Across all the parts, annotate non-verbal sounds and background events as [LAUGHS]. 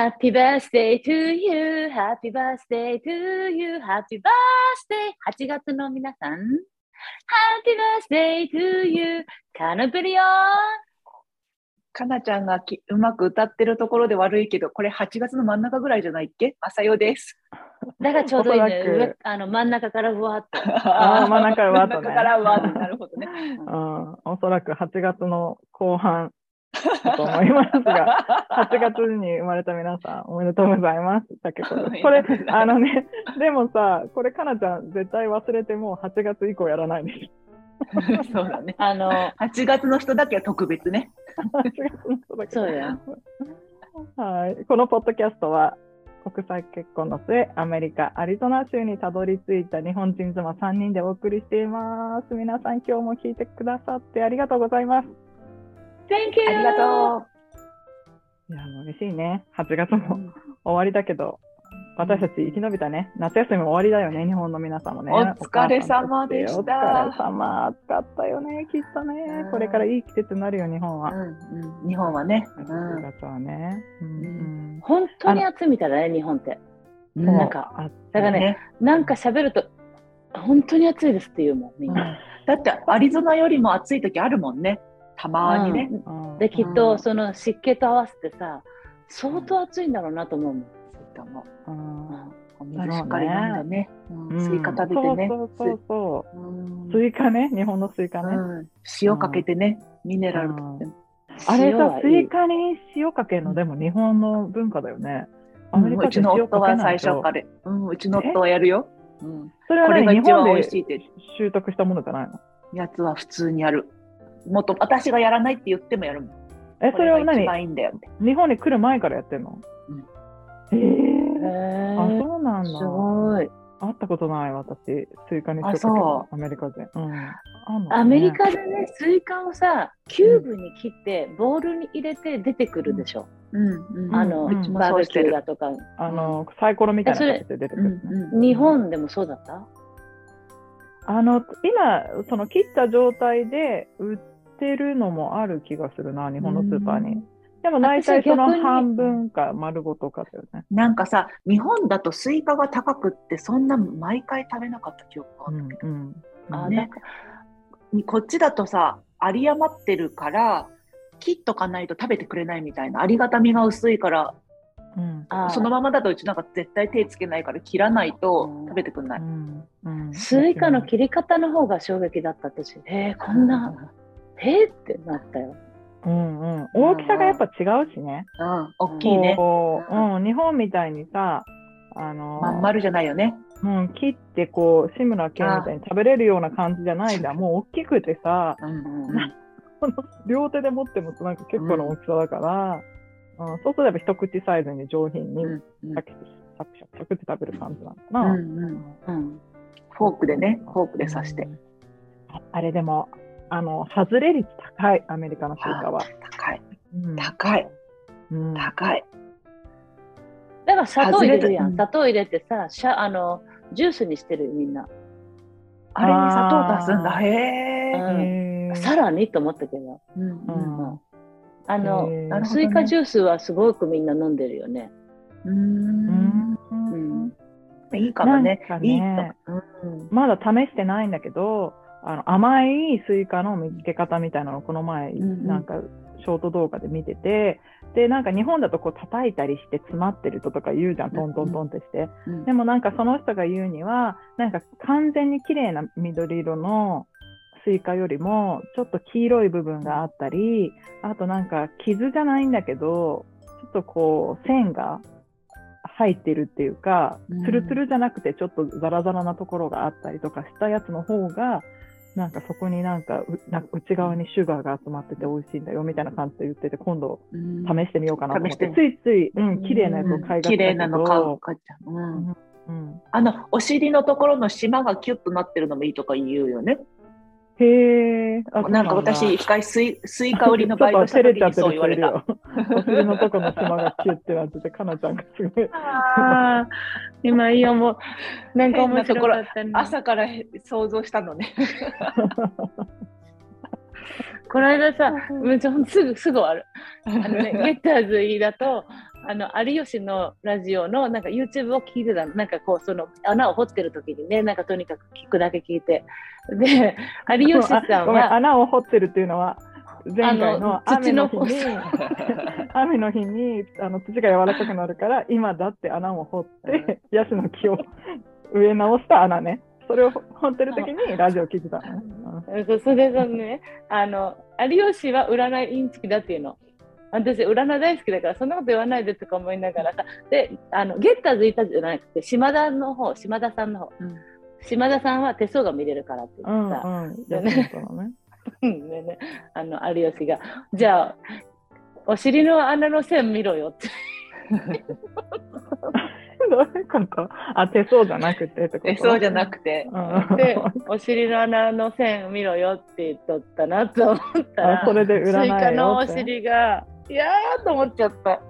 Happy birthday to you, happy birthday to you, happy birthday. 8月の皆さん。Happy birthday to you, カナブリオンかなちゃんがきうまく歌ってるところで悪いけど、これ8月の真ん中ぐらいじゃないっけ？まさよです。だからちょうどいいね。おそらく上あの真ん中からふわっと。[LAUGHS] あー真ん中からわーっとね。真ん中からわーっとなるほどね。うん、おそらく8月の後半。だと思いますが、8月に生まれた皆さん、おめでとうございます。たけこです。これ、[LAUGHS] あのね、でもさ、これ、かなちゃん、絶対忘れてもう8月以降やらないでし [LAUGHS] そうだね。あの、8月の人だけは特別ね。ょ。8月の人だけそうや。はい。このポッドキャストは、国際結婚の末、アメリカ・アリゾナ州にたどり着いた日本人妻3人でお送りしています。皆さん、今日も聞いてくださってありがとうございます。Thank you! ありがといや、もう嬉しいね。8月う。も終わりだけど、私たち生き延びたね。夏休みも終わりだよね、日本の皆さんもね。お疲れ様でしたお疲れ様。暑かったよね、きっとねう。んこれからいい季節になるよ、日本は。うんうん、日本はね。8月はね。う本当に暑いみたいだね、日本って。うんなんか、あだからねねなんか喋ると、本当に暑いですって言うもん、みんな。だってアリゾナよりも暑い時あるもんね。たまにね。うん。で、きっうとん。その湿気と合わせてさ、相当暑いんだろうなと思うもん。そうと思ううん。お水しっかり飲んでね。うん。うんスイカ食べてね。そうそうそう。スイカね、日本のスイカね。うん。塩かけてね、ミネラルとって。あれさスイカに塩かけるの、でも日本の文化だよね。アメリカうちの夫は最初かから、うん、うちの夫はやるよ。うん、それはこれが一番本で美味しいって。習得したものじゃないの？やつは普通にやる。もっと私がやらないって言ってもやるもん。え、こそれは何？いいんだよ。日本に来る前からやってんの？うんえへー、あ、ーそうなんだ。すごい。会ったことない、私。スイカにアメリカで。うん。ねアメリカでね、スイカをさ、キューブに切って、ボウルに入れて出てくるでしょ。うん、うん。あの、うんバーベキ。ューだとか。あの、サイコロみたいな形で出てくうんる、ね。うん日本でもそうだった？あの、今、その切った状態で売ってるのもある気がするな、日本のスーパーに。でも大体その半分か丸ごとかだよね。なんかさ、日本だとスイカが高くって、そんな毎回食べなかった記憶がある。うんうん。あ、ねなんか、こっちだとさ、有り余ってるから、切っとかないと食べてくれないみたいな、ありがたみが薄いから、うんあそのままだとうちなんか絶対手つけないから切らないと食べてくれない。うんうんスイカの切り方の方が衝撃だった私。えー、こんな、えーってなったよ。うんうん、大きさがやっぱ違うしね。うん、大きいね。こううんうん、日本みたいにさ、あのまん丸じゃないよね。うん、切ってこう、志村けんみたいに食べれるような感じじゃないん。もう大きくてさ、うんうん両手で持ってもなんか結構な大きさだから、うんそうすれば一口サイズに上品にうんうんサクサクサクサクって食べる感じなのかな。んうんうんフォークでね、フォークで刺して。ああれでも、あの、外れ率高い、アメリカのスイカは。高い、うん高い、うん高い。だから砂糖入れるやん。砂糖入れてさ、シャあの、ジュースにしてるよ、みんな。あれに砂糖足すんだ。へえ。さらにと思ったけど。うんううんんあの、スイカジュースはすごくみんな飲んでるよね。ううんんうんいいかもねなん。かいいねと。うんまだ試してないんだけど、あの甘いスイカの見つけ方みたいなのをこの前、なんかショート動画で見てて、で、なんか日本だとこう叩いたりして詰まってるととか言うじゃん、トントントンってして。うん。でもなんかその人が言うには、なんか完全に綺麗な緑色のスイカよりも、ちょっと黄色い部分があったり、あとなんか傷じゃないんだけど、ちょっとこう線が入ってるっていうかうん、ツルツルじゃなくてちょっとザラザラなところがあったりとかしたやつの方が、なんかそこになんか内側にシュガーが集まってて美味しいんだよみたいな感じで言ってて、今度うん試してみようかなと思って、試しついつい、うん、綺麗なやつを買いがちだけど、綺麗なの買う。買っちゃう。うん。うん。あの、お尻のところの島がキュッとなってるのもいいとか言うよね。へえ。あなんか私、一回スイスイカ売りのバイトした時そう言われた。人いるよ。お尻のとこの島がキュッてなってて、かなちゃんがすごい。ああ、今いいよ、もう、なんか面白かったね。朝から想像したのね。この間さ、もうちょほんとすぐ、すぐ終わる。あのね、[LAUGHS] ゲッターズ飯だと、あの有吉のラジオのなんか YouTube を聞いてたの。なんかこうその穴を掘ってる時にねなんかとにかく聞くだけ聞いて。で有吉さんは穴を掘ってるっていうのは前回の雨の日土に雨の日に [LAUGHS] あの土が柔らかくなるから今だって穴を掘ってヤシの木を植え直した穴ね。それを掘ってる時にラジオ聞いてたのね、それがねあの有吉は占いインチキだっていうの。私占い大好きだからそんなこと言わないでとか思いながらさであのゲッターズいたじゃなくて島田の方島田さんの方。うん。島田さんは手相が見れるからって言ってさ、うんうん。でね、[LAUGHS] あの有吉がじゃあお尻の穴の線見ろよって。[LAUGHS] どういうこと？あ手相じゃなくてってこと？えそうじゃなくて、うん。でお尻の穴の線見ろよって言っとったなと思ったらあそれで占いのお尻がいやーと思っちゃった。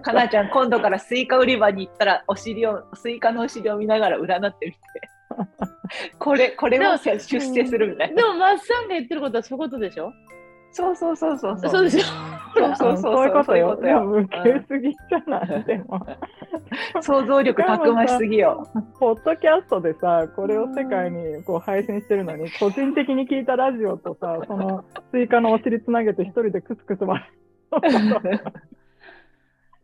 かなちゃん今度からスイカ売り場に行ったらお尻をスイカのお尻を見ながら占ってみて。[LAUGHS] これこれを出世するみたいな。でもマッサンが言ってることはそういうことでしょ？そうそうそうそう。そうでしょ？そうそうそうそう。いうことよ。そういうことよ。無形すぎじゃない、でも。想像力たくましすぎよ。ポッドキャストでさ、これを世界にこう配信してるのに、個人的に聞いたラジオとさ、そのスイカのお尻つなげて一人でクスクス笑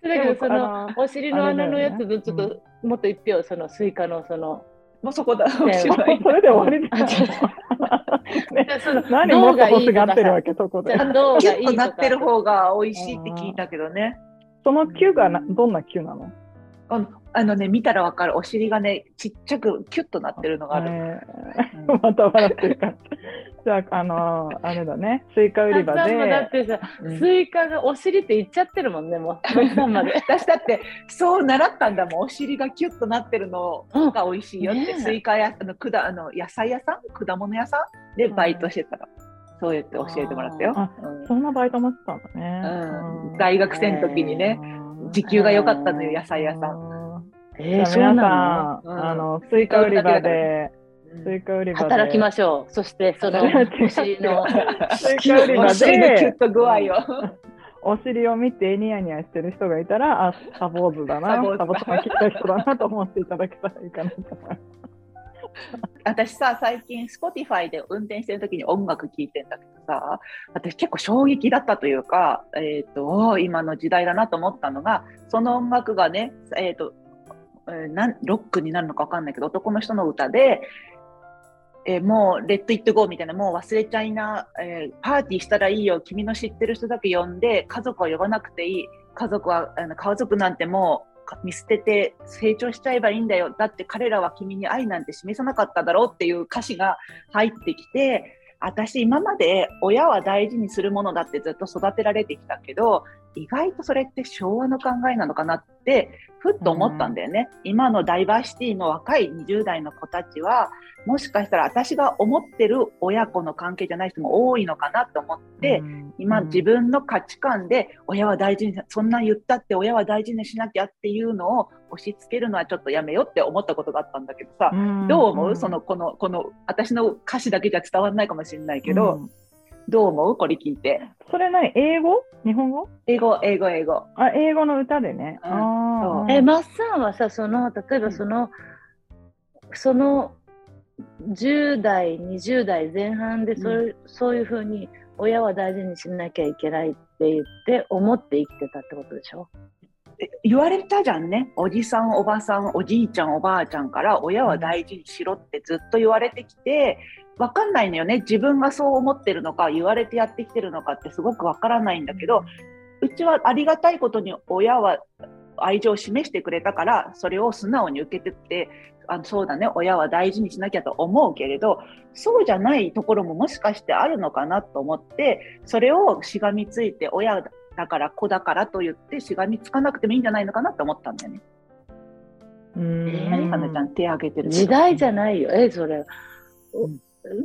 だけどそでものあお尻の穴のやつあれだよねちょっともっと一票そのスイカのそのもうそこだ。[LAUGHS] それで終わりじゃん。[LAUGHS] ね。何もっと欲しがってるわけけ、そこで。じゃ。あどうキュッとがいいとかなってる方が美味しいって聞いたけどね。その球がなどんな球なの？あのあのね見たらわかる。お尻がねちっちゃくキュッとなってるのがある、えうんー。[LAUGHS] また笑ってるから。じゃあ、あのーあれだね、スイカ売り場マッサンもだっで、てさ、うん。スイカがお尻って言っちゃってるもんねもう。[LAUGHS] 私だってそう習ったんだもん。お尻がキュッとなってるのが美味しいよって、ねえ。スイカやあの果あの野菜屋さん果物屋さんでバイトしてたら、そうやって教えてもらったよ。そんなバイトもしてたんだね。うん。大学生の時にね時給が良かったのよ野菜屋さん、ん。えー、じゃあ皆さん、うん。あの、スイカ売り場で、うん。スイカ売り場で。の働きましょう。そしてそのお尻の。スイカ売り場お尻のキュッで、と具合を。お尻を見てニヤニヤしてる人がいたら、あ、サボーズだな、サボーズサボさん聞いた人だなと思っていただけたらいいかなと。思います。私さ最近 Spotify で運転してる時に音楽聴いてんだけどさ私結構衝撃だったというか、えー、と今の時代だなと思ったのがその音楽がね、えーとえーなんロックになるのか分かんないけど男の人の歌で、えーもう「レッド・イット・ゴー」みたいなもう忘れちゃいな、えーパーティーしたらいいよ君の知ってる人だけ呼んで家族は呼ばなくていい。家族はあの家族なんてもう見捨てて成長しちゃえばいいんだよ。だって彼らは君に愛なんて示さなかっただろうっていう歌詞が入ってきて私今まで親は大事にするものだってずっと育てられてきたけど意外とそれって昭和の考えなのかなってふっと思ったんだよね、今のダイバーシティの若い20代の子たちはもしかしたら私が思ってる親子の関係じゃない人も多いのかなと思って、うん。今自分の価値観で親は大事にそんな言ったって親は大事にしなきゃっていうのを押し付けるのはちょっとやめようって思ったことがあったんだけどさ、ん。どう思う、んそのこのこの私の歌詞だけじゃ伝わらないかもしれないけど、うんどう思う？これ聞いて。それ何？英語？日本語？英語英語英語。あ、英語の歌でね。うん。あー。え、マッサンはさ、その、例えばその、その10代、20代前半でそう,、うそういうふうに親は大事にしなきゃいけないって言って思って生きてたってことでしょ？え言われたじゃんね。おじさんおばさんおじいちゃんおばあちゃんから親は大事にしろってずっと言われてきてわかんないのよね。自分がそう思ってるのか言われてやってきてるのかってすごくわからないんだけど、うちはありがたいことに親は愛情を示してくれたからそれを素直に受けてってあのそうだね親は大事にしなきゃと思うけれどそうじゃないところももしかしてあるのかなと思ってそれをしがみついて親だから子だからと言ってしがみつかなくてもいいんじゃないのかなと思ったんだよね。うん。え何かなちゃん手挙げてる時代じゃないよ、え、それ。うん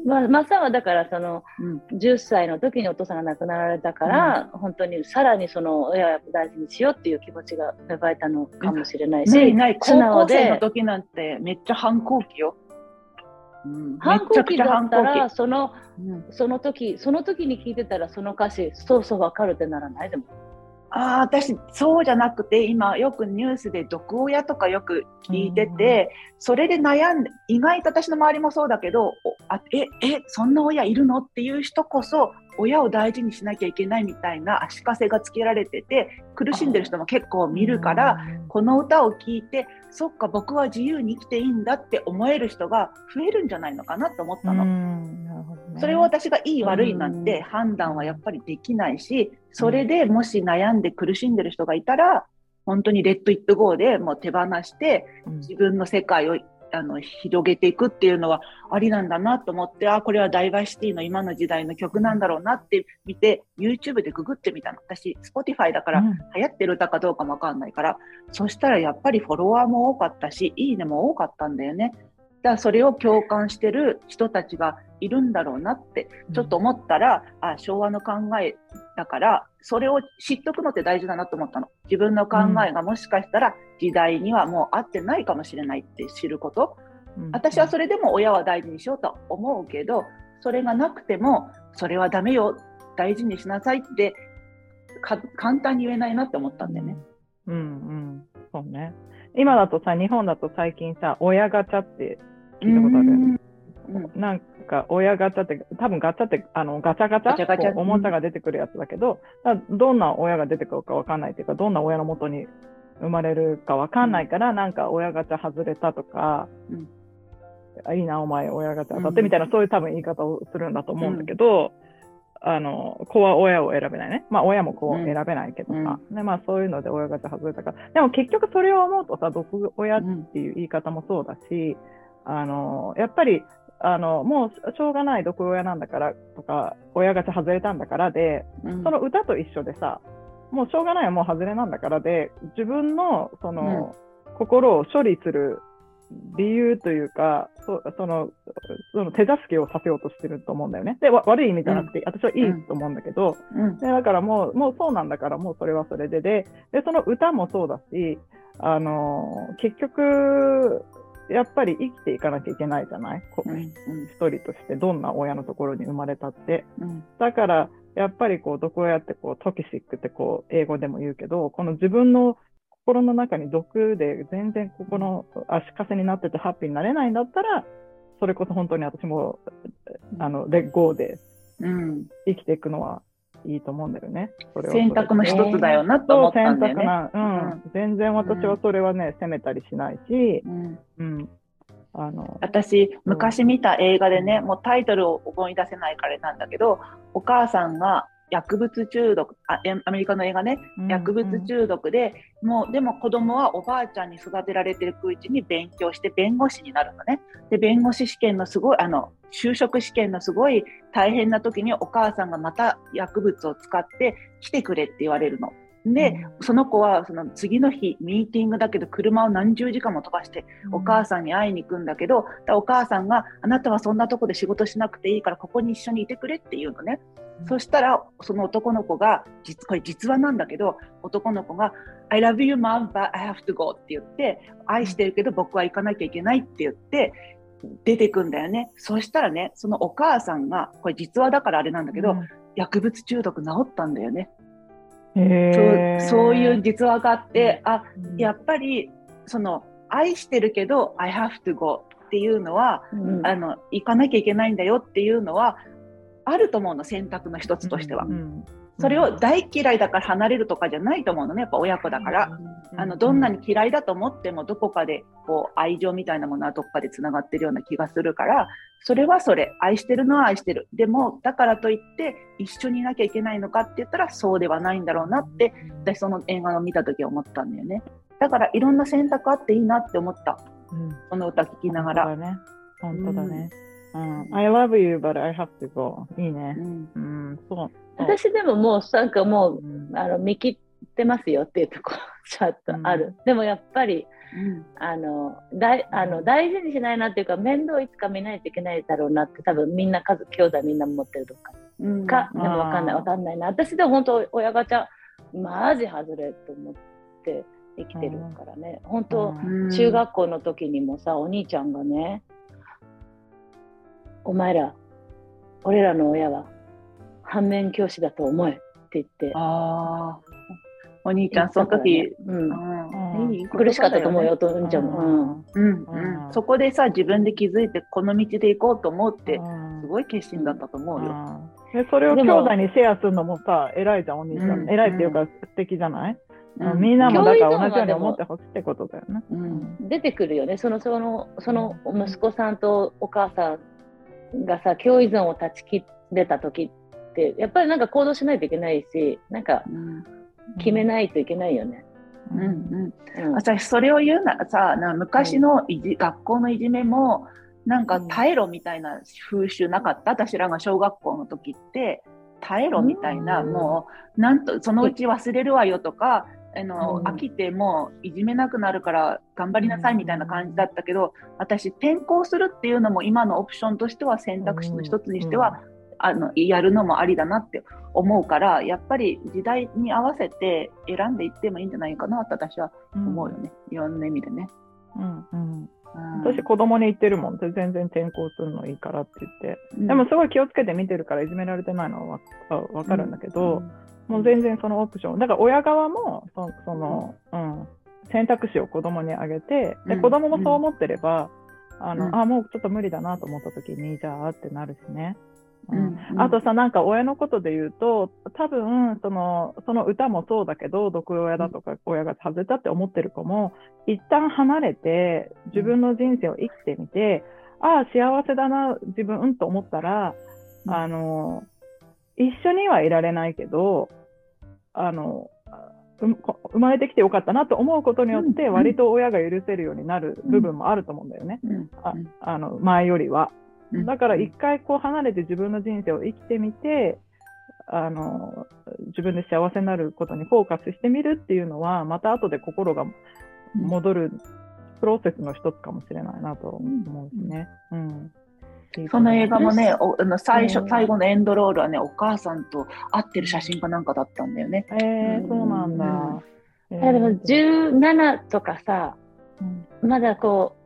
まあ、マッサンはだからそのうん。10歳の時にお父さんが亡くなられたから、本当にさらにその親を大事にしようっていう気持ちが芽生えたのかもしれないし、ないない素高校生の時なんてめっちゃ反抗期よ。うん。反抗期だったらそのその時その時に聞いてたらその歌詞そうそうわかるってならない？でもああ、私、そうじゃなくて、今よくニュースで毒親とかよく聞いてて、それで悩んで、意外と私の周りもそうだけど、あえ、え、そんな親いるの？っていう人こそ、親を大事にしなきゃいけないみたいな足かせがつけられてて、苦しんでる人も結構見るから、この歌を聴いて、そっか、僕は自由に生きていいんだって思える人が増えるんじゃないのかなと思ったの。それを私がいい悪いなんて判断はやっぱりできないし、それでもし悩ん。で苦しんでる人がいたら、本当にレッド・イット・ゴーでもう手放して、自分の世界をあの広げていくっていうのはありなんだなと思って、あ、これはダイバーシティの今の時代の曲なんだろうなって見て、YouTube でググってみたの。私、Spotify だから流行ってる歌かどうかもわかんないから、うん、そしたらやっぱりフォロワーも多かったし、いいねも多かったんだよね。だそれを共感してる人たちがいるんだろうなってちょっと思ったら、うん、あ昭和の考えだからそれを知っとくのって大事だなと思ったの。自分の考えがもしかしたら時代にはもう合ってないかもしれないって知ること、うん、私はそれでも親は大事にしようと思うけどそれがなくてもそれはダメよ。大事にしなさいって簡単に言えないなって思ったんだよね。うん、うん、そうね。今だとさ日本だと最近さ親ガチャって聞いたことある、うん、なんか親ガチャって、多分ガチャってあのガチャガチャおもちゃが出てくるやつだけど、どんな親が出てくるかわかんないっていうか、どんな親のもとに生まれるかわかんないから、うん、なんか親ガチャ外れたとか、うん、いいな、お前親ガチャ当たってみたいな、そういう多分言い方をするんだと思うんだけど、あの、子は親を選べないね。まあ、親も子を選べないけどさ。うん、で、まあ、そういうので親ガチャ外れたから。でも結局それを思うとさ、毒親っていう言い方もそうだし、あの、やっぱり、あの、もうしょうがない毒親なんだからとか、親ガチャ外れたんだからで、うん、その歌と一緒でさ、もうしょうがないはもう外れなんだからで、自分の、その、うん、心を処理する理由というか、そその、その手助けをさせようとしてると思うんだよね。で、悪い意味じゃなくて、うん、私はいいと思うんだけど、うん、でだからもう、もうそうなんだから、もうそれはそれでで、で、その歌もそうだし、あの、結局、やっぱり生きていかなきゃいけないじゃない、うん、一人としてどんな親のところに生まれたって、うん、だからやっぱりこう毒親ってこうトキシックってこう英語でも言うけどこの自分の心の中に毒で全然ここの足かせになっててハッピーになれないんだったらそれこそ本当に私もあのレッゴーで生きていくのはいいと思うんだよね。それ選択の一つだよなと思ったんだよね。な、うん、うん、全然私はそれはね、責めたりしないし、うん、うん、あの。私、昔見た映画でね、もうタイトルを思い出せないからなんだけど、お母さんが薬物中毒あ、アメリカの映画ね、薬物中毒で、うん、もうでも子供はおばあちゃんに育てられてるうちに勉強して弁護士になるのね。で、弁護士試験のすごい、あの、就職試験のすごい大変な時にお母さんがまた薬物を使って来てくれって言われるの。で、その子はその次の日ミーティングだけど車を何十時間も飛ばしてお母さんに会いに行くんだけど、お母さんがあなたはそんなとこで仕事しなくていいからここに一緒にいてくれって言うのね。そしたらその男の子が実これ実話なんだけど男の子が I love you mom but I have to go って言って愛してるけど僕は行かなきゃいけないって言って出てくんだよね。そしたらね、そのお母さんが、これ実話だからあれなんだけど、うん、薬物中毒治ったんだよね。そうそういう実話があって、あ、やっぱり、その、愛してるけど、I have to go っていうのは、うん、あの、行かなきゃいけないんだよっていうのは、あると思うの、選択の一つとしては。うんそれを大嫌いだから離れるとかじゃないと思うのね、やっぱ親子だから。あのどんなに嫌いだと思っても、どこかでこう愛情みたいなものはどこかでつながってるような気がするから、それはそれ、愛してるのは愛してる。でも、だからといって一緒にいなきゃいけないのかって言ったら、そうではないんだろうなって、私その映画を見た時思ったんだよね。だからいろんな選択あっていいなって思った。うん、その歌聴きながら。本当だね。本当だね。うん、I love you, but I have to go. いいね。うん、うん、そう。私でももうなんかもう、うん、あの見切ってますよっていうところちょっとある、うん、でもやっぱり、うん、あのだあの大事にしないなっていうか面倒いつか見ないといけないだろうなって多分みんな家族兄弟みんな持ってるとか、うん、かでも分かんない。分かんないな。私でも本当親ガチャマジ外れと思って生きてるからね、本当、中学校の時にもさお兄ちゃんがねお前ら俺らの親は反面教師だと思えって言って。あお兄ちゃん、その時、うん。うん。いい苦しかったと思うよ、おと。父ちゃんも。うん。ううん。ん、そこでさ、自分で気づいて、この道で行こうと思って、うん。すごい決心だったと思うよ。でそれを兄弟にシェアするのもさ、偉いじゃん、お兄ちゃん。うん。偉いっていうか、素敵じゃない、うん。みんなもだから同じように思ってほしいってことだよね。出てくるよね、そのそのその息子さんとお母さんがさ、共依存を断ち切れた時って、やっぱりなんか行動しないといけないし、なんかうん。決めないといけないよね。うんうん。うん。私それを言うならさな昔のいじ、学校のいじめもなんか耐えろみたいな風習なかった？私らが小学校の時って。耐えろみたいな、うん。もうなんとそのうち忘れるわよとかあの、うん。飽きてもういじめなくなるから頑張りなさいみたいな感じだったけど、私転校するっていうのも今のオプションとしては選択肢の一つにしては、あのやるのもありだなって思うからやっぱり時代に合わせて選んでいってもいいんじゃないかなって私は思うよね、いろんな意味でね。うんうん。うん。私、子供に言ってるもん。全然転校するのいいからって言って。うん。でもすごい気をつけて見てるからいじめられてないのはわわかるんだけど、もう全然そのオプション。だから親側もそその、うん、選択肢を子供にあげて、でうん。子供もそう思ってれば、あのうん。あ、もうちょっと無理だなと思った時に、じゃあってなるしね。ううん。んうん。あとさ、なんか親のことで言うと、多分そのその歌もそうだけど、毒親だとか親が外れたって思ってる子も、一旦離れて、自分の人生を生きてみて、ああ、幸せだな、自分、うんと思ったら、うん。あの、一緒にはいられないけど、あの、生まれてきてよかったなと思うことによって、うん。割と親が許せるようになる部分もあると思うんだよね。うん。ああの前よりは。うん。だから一回こう離れて自分の人生を生きてみて、あの自分で幸せになることにフォーカスしてみるっていうのは、また後で心が戻るプロセスの一つかもしれないなと思うしね。うん。その映画もね、おあの最初、うん。最後のエンドロールはね、お母さんと会ってる写真かなんかだったんだよね。えー、そうなんだ。えー。いやでも17とかさ、うん。まだこう、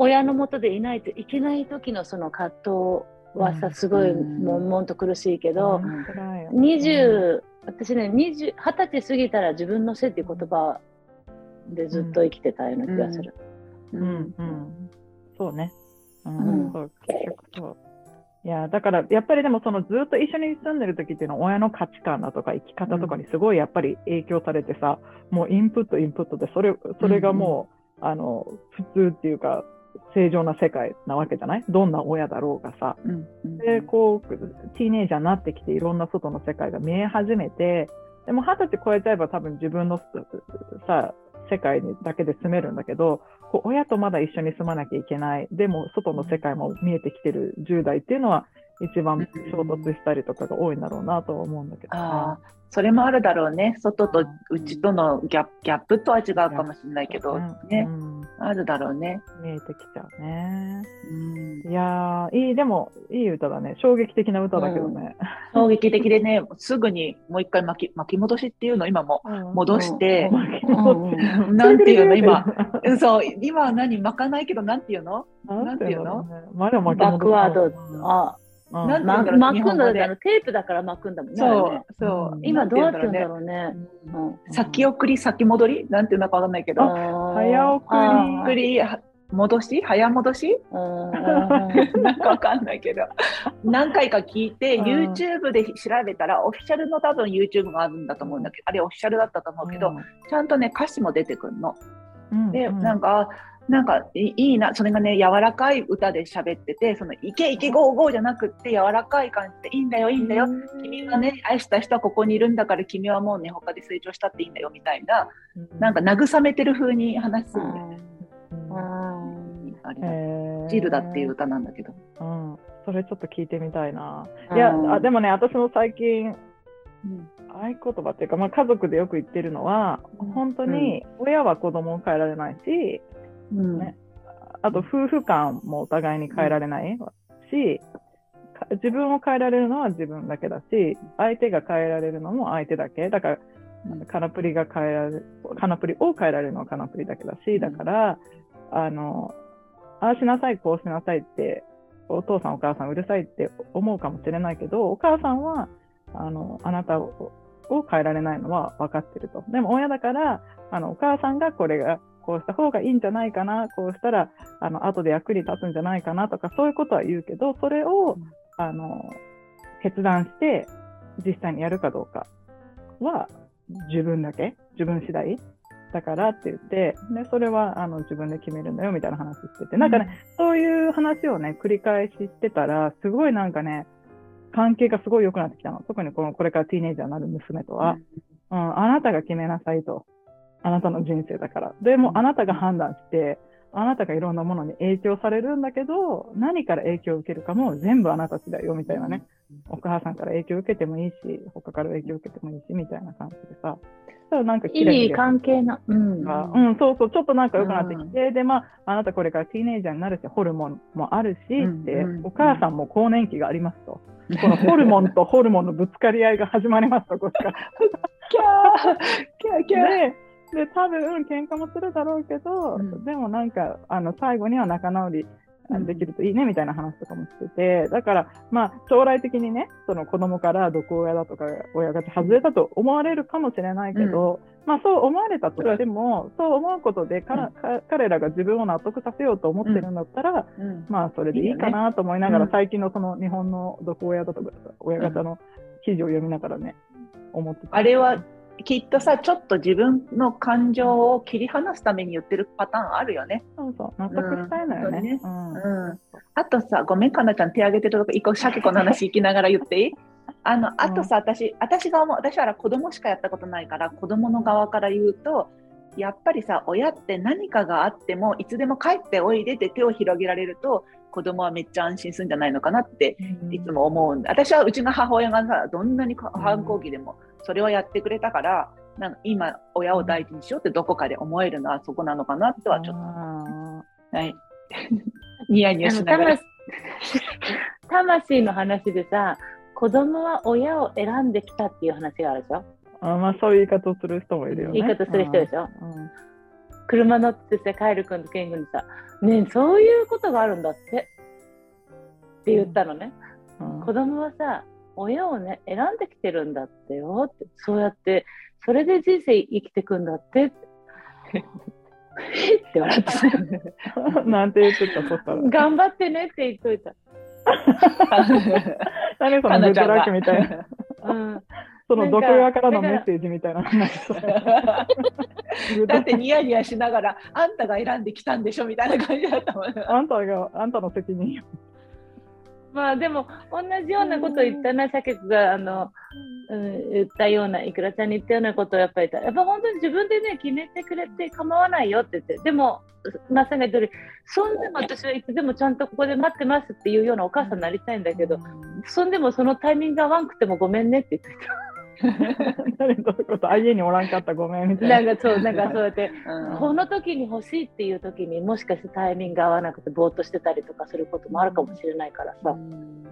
親のもとでいないといけない時のその葛藤はさ、うんすごいうん。悶々と苦しいけど、うん。辛いよ20、私ね、20 20歳過ぎたら自分のせいっていう言葉でずっと生きてたような気がする。うん。うん、そうね。うん。うん。そう結局そう。いや、だからやっぱりでもそのずっと一緒に住んでる時っていうのは親の価値観だとか生き方とかにすごいやっぱり影響されてさ、もうインプットインプットでそれそれがもう、あの普通っていうか正常な世界なわけじゃない？どんな親だろうがさ。うんうんで、こう、ティーネイジャーになってきて、いろんな外の世界が見え始めて、でも二十歳超えちゃえば多分自分のさ、世界にだけで住めるんだけど、こう親とまだ一緒に住まなきゃいけない、でも外の世界も見えてきてる10代っていうのは、一番衝突したりとかが多いんだろうなとは思うんだけどそれもあるだろうね。外と内とのギャップギャップとは違うかもしれないけど、うんね。う、ん。あるだろうね。見えてきちゃうね。うん。いやー、いい、でも、いい歌だね。衝撃的な歌だけどね。衝撃的でね、すぐにもう一回巻き巻き戻しっていうのを今も戻して、うんなんていうの今、うんそう、今は何巻かないけど、なんていうの？なんていうのなんまだ巻き戻すバックワード、あ、うん。なんてま言うんだろう巻くんだ日本語で。あのテープだから巻くんだもんね。そうね、そう。うん。今どうやってんだうろうね。先送り、先戻り？なんていうのかわかんないけど、早送り戻し？早戻し？[LAUGHS] なんかわかんないけど、何回か聞いて、うん。YouTube で調べたら、オフィシャルの多分 YouTube があるんだと思うんだけど、あれオフィシャルだったと思うけど、ちゃんとね、歌詞も出てくるの。うん。で、うん。なんか、なんかいいいな、それがね、柔らかい歌で喋ってて、その、いけいけゴーゴーじゃなくって、柔らかい感じで、いいんだよ、いいんだよ。君がね、愛した人はここにいるんだから、君はもうね、他で成長したっていいんだよ、みたいな、なんか慰めてる風に話すんだよね。うん。あれジルダっていう歌なんだけど。うん、それちょっと聞いてみたいな。うん。いや、あでもね、私も最近、うん。合言葉っていうか、まあ、家族でよく言ってるのは、本当に親は子供を変えられないし、うんねあと夫婦間もお互いに変えられないし、か自分を変えられるのは自分だけだし、相手が変えられるのも相手だけ。だから、うんカナプリが変えられる、カナプリを変えられるのはカナプリだけだし、だから、あの、ああしなさい、こうしなさいって、お父さんお母さんうるさいって思うかもしれないけど、お母さんは、あの、あなたをを変えられないのは分かってると。でも親だからあのお母さんがこれがこうした方がいいんじゃないかなこうしたらあの後で役に立つんじゃないかなとかそういうことは言うけどそれを、あの決断して実際にやるかどうかは自分だけ自分次第だからって言ってでそれはあの自分で決めるんだよみたいな話してて。なんかね、そういう話をね繰り返ししてたらすごいなんかね関係がすごい良くなってきたの。特にこのこれからティーネイジャーになる娘とは、うん、あなたが決めなさいとあなたの人生だから。でもあなたが判断してあなたがいろんなものに影響されるんだけど何から影響を受けるかも全部あなた次第よみたいなね、お母さんから影響を受けてもいいし他から影響を受けてもいいしみたいな感じでさ。なんかいい関係な、うん、うん、そうそう、ちょっとなんか良くなってきて、うん、で、まあ、あなたこれからティーネイジャーになるし、ホルモンもあるし、うん、で、お母さんも更年期がありますと。このホルモンとホルモンのぶつかり合いが始まりますと、こっちから。[LAUGHS] キャーキャーキャーで、多分喧嘩もするだろうけど、うん、でもなんか、あの、最後には仲直りできるといいねみたいな話とかもしてて、だから、まあ、将来的にね、その子供から毒親だとか親が外れたと思われるかもしれないけど、うん、まあ、そう思われたとしても、そう思うことでから、うん、彼らが自分を納得させようと思ってるんだったら、うん、まあ、それでいいかなと思いながら、最近のその日本の毒親だとか、親方の記事を読みながらね、思ってあれはきっとさ、ちょっと自分の感情を切り離すために言ってるパターンあるよね。そうそう、納得したいのよね。あとさ、ごめん、かなちゃん手挙げてるとこ、一個、シャケ子の話聞きながら言っていい？[LAUGHS] あの、あとさ、私、私が思う、私は子供しかやったことないから、子供の側から言うと、やっぱりさ、親って何かがあっても、いつでも帰っておいでって手を広げられると、子供はめっちゃ安心するんじゃないのかなっていつも思うんで、私はうちの母親がさ、どんなに反抗期でもそれをやってくれたから、なんか今、親を大事にしようってどこかで思えるのはそこなのかなとはちょっと。はい。[LAUGHS] ニヤニヤしながら。魂の話でさ、子供は親を選んできたっていう話があるでしょ？あまあそういう言い方をする人もいるよね。言い方する人でしょ、うん、車乗ってさ、カエル君とケン君にさ、ねそういうことがあるんだって。って言ったのね。うん、子供はさ、親をね、選んできてるんだってよって。そうやって、それで人生生きてくんだってって。[LAUGHS] って笑ってた。[LAUGHS] なんて言ってた、そったら。頑張ってねって言っといた。[LAUGHS] 何そのグッドラックみたいな。うん、その毒親からのメッセージみたいな [LAUGHS] だってニヤニヤしながら、あんたが選んできたんでしょみたいな感じだったもん。あんたが、あんたの責任まあでも同じようなことを言ったな、シャケクがあの、うん、言ったような、いくらちゃんに言ったようなことをやっぱりやっぱ本当に自分でね、決めてくれて構わないよって言って、でも、まさに言った通り、そんでも私はいつでもちゃんとここで待ってますっていうようなお母さんになりたいんだけど、そんでもそのタイミングが合わんくてもごめんねって言ってた。[LAUGHS] 誰どういうこと家におらんかったごめんみたいな。なんかそう、なんかそうやって、うん、この時に欲しいっていう時にもしかしてタイミング合わなくてぼーっとしてたりとかすることもあるかもしれないからさ。うん、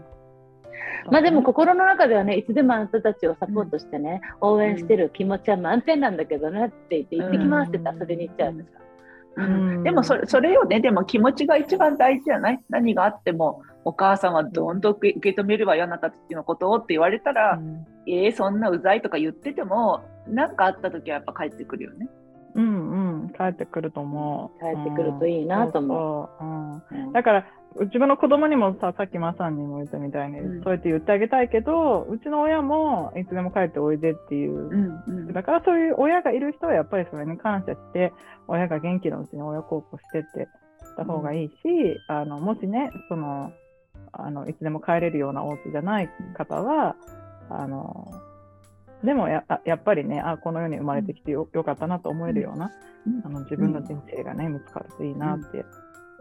まあでも心の中ではね、いつでもあなたたちをサポートしてね、うん、応援してる気持ちは満点なんだけどねって言って、行ってきますって言って遊びに行っちゃうんですか。うん、でもそれそれよね、でも気持ちが一番大事じゃない何があってもお母さんはどんどん受け止めるわよ、あなたたちのことをって言われたら、うん、えー、そんなうざいとか言ってても、何かあった時はやっぱ帰ってくるよね。うんうん、帰ってくると思う。帰ってくるといいなと思う。うん、だから、自分の子供にもさ、さっきまさんにも言ったみたいに、うん、そうやって言ってあげたいけど、うちの親もいつでも帰っておいでっていう、うんうん、だからそういう親がいる人はやっぱりそれに感謝して、親が元気なうちに親孝行してってた方がいいし、うん、あのもしね、その、あのいつでも帰れるようなお家じゃない方は、あのでもややっぱりねあこの世に生まれてきてよよかったなと思えるような、うん、あの自分の人生がね、見つかるといいなって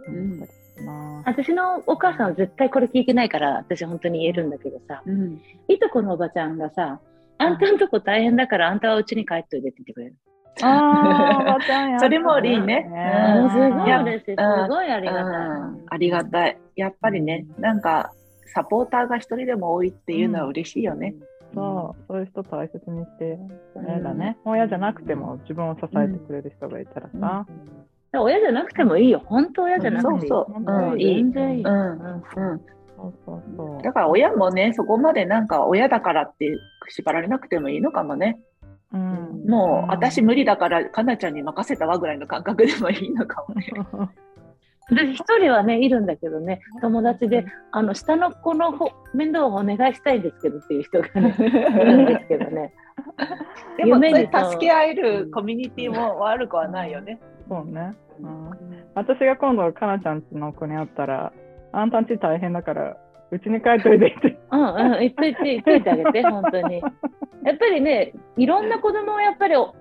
思ったりす。な、私のお母さんは絶対これ聞いてないから私本当に言えるんだけどさ、うん、いとこのおばちゃんがさあんたんとこ大変だからあんたはうちに帰っといてって言ってくれる。ああ、[LAUGHS] それもいいね。すごい嬉しい。すごいありがたい。ありがたい。やっぱりね、なんか、サポーターが一人でも多いっていうのは嬉しいよね。そう、そういう人大切にして、親だね。親じゃなくても自分を支えてくれる人がいたらさ。親じゃなくてもいいよ。本当親じゃなくていい。そうそう。うん、いい。全然いい。うん。うん。そうそうそう。だから親もね、そこまでなんか親だからって縛られなくてもいいのかもね。うんもう、ん私無理だから、かなちゃんに任せたわぐらいの感覚でもいいのかもね。[LAUGHS] で一人はねいるんだけどね友達であの下の子のほ面倒をお願いしたいんですけどっていう人がねいるんですけどね。[LAUGHS] でも、助け合えるコミュニティも悪くはないよね。そうね。うん。私が今度、かなちゃんちの子に会ったら、あんたんち大変だから、うちに帰っといてって。うんうん言っといて言っといてあげて本当に。やっぱりねいろんな子供をやっぱりお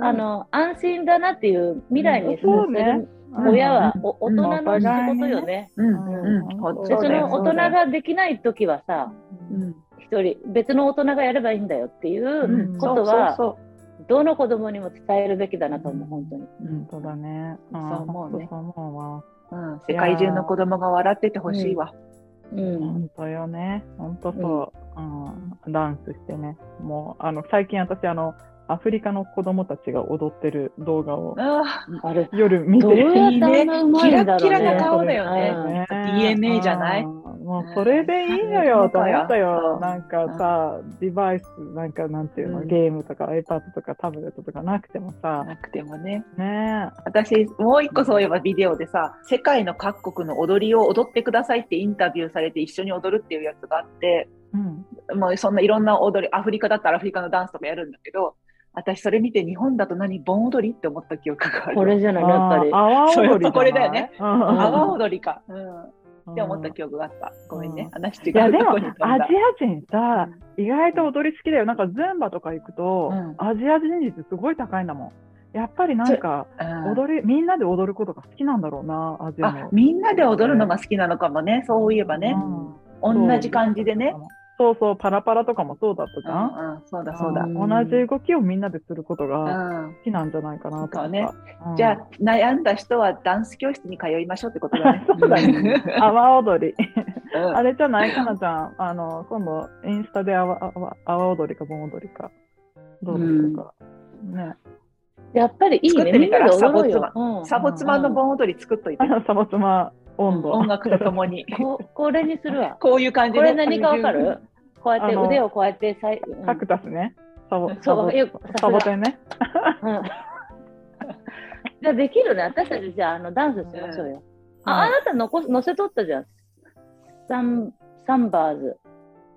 あの安心だなっていう未来に進そうね。める親は大人の仕事よね。うん、ううん。ん、ほんでその大人ができない時はさうん。一人別の大人がやればいいんだよっていううん。ことはどの子供にも伝えるべきだなと思う本当に。本当だね。そう思うね。そう思うわ。世界中の子供が笑っててほしいわ。うん。本当よね。本当そう。うん、ダンスしてね。もう、あの、最近私、あの、アフリカの子供たちが踊ってる動画をああれ夜見てどうやってあんなうまいんだろうね。キラキラな顔だよね。ね。DNA じゃない？うんもうそれでいいのよと思ったよ。なんかさ、デバイス、なんかなんていうの、うん。ゲームとか iPad とかタブレットとかなくてもさ、なくてもね。ね。私、もう一個そういえばビデオでさ、世界の各国の踊りを踊ってくださいってインタビューされて一緒に踊るっていうやつがあって、うん。もうそんないろんな踊り、アフリカだったらアフリカのダンスとかやるんだけど、私それ見て日本だと何盆踊りって思った記憶がある。これじゃないのやっぱり。阿波踊りこれだよねうん阿波踊りか。うん。って思ったい記憶があった。ごめんねうん。話違うや、でも、とこアジに飛んだア。人さ、意外と踊り好きだよ。なんか、ズンバとか行くと、うんアジア人率すごい高いんだもん。やっぱりなんか、うん踊り、みんなで踊ることが好きなんだろうな、アジア。みんなで踊るのが好きなのかもね。そういえばね。うん同じ感じでね。。そうそう、パラパラとかもそうだったじうゃん？んうん、そうだそうだ。うん同じ動きをみんなですることうがん、好きなんじゃないかなと思った。そうねうんじゃあ、悩んだ人はダンス教室に通いましょうってことだね。[LAUGHS] そうだね [LAUGHS] 阿波踊り。うんあれじゃないかなちゃん。あの、今度、インスタで阿波踊りか盆踊りか。どうでしょうか。ね。やっぱりいいね。みんなで踊ろうよサ。うんサボ妻の盆踊り作っといて。サボ妻温度。音楽とともに。[LAUGHS] ここれにするわ。こういう感じで。これ何かわかる？こうやって腕をこうやってさい、うんカクタスね。サボ、そうサボサボテンね。うん [LAUGHS] じゃあできるね。私たちじゃああのダンスしましょうよ。ああなた残す載せとったじゃん。サンサンバーズ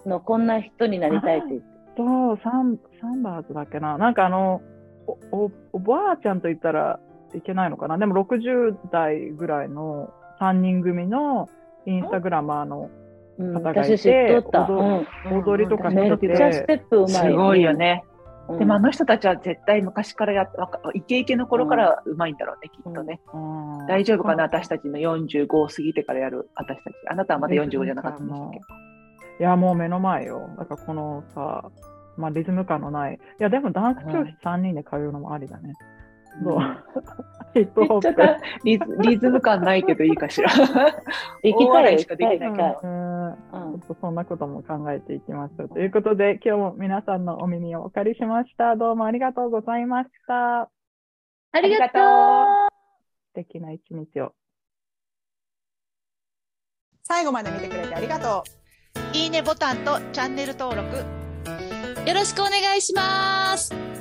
のこんな人になりたいって言って。そう、サン、サンバーズだっけな。なんかあの、お、お、おばあちゃんと言ったらいけないのかな。でも60代ぐらいの3人組のインスタグラマーのうん、方がいて。踊りとかめしてっちゃステップうまい。すごいよね。うん。でもあの人たちは絶対昔からやイケイケの頃からうまいんだろうね、きっとね。うん大丈夫かな、私たちの45を過ぎてからやる私たち。あなたはまだ45じゃなかったんでしたっけ？いや、もう目の前よ。だからこのさ、まあリズム感のない。いや、でもダンス教室3人で通うのもありだね。どう [LAUGHS] ヒップホップ。ちょっとリズリズム感ないけどいいかしら。[LAUGHS] 行きたいよ、大笑いしかできない行きたい。うんうんちょっとそんなことも考えていきましょう。ということで、今日も皆さんのお耳をお借りしました。どうもありがとうございました。ありがとう素敵な一日を。最後まで見てくれてありがとう。いいねボタンとチャンネル登録よろしくお願いします。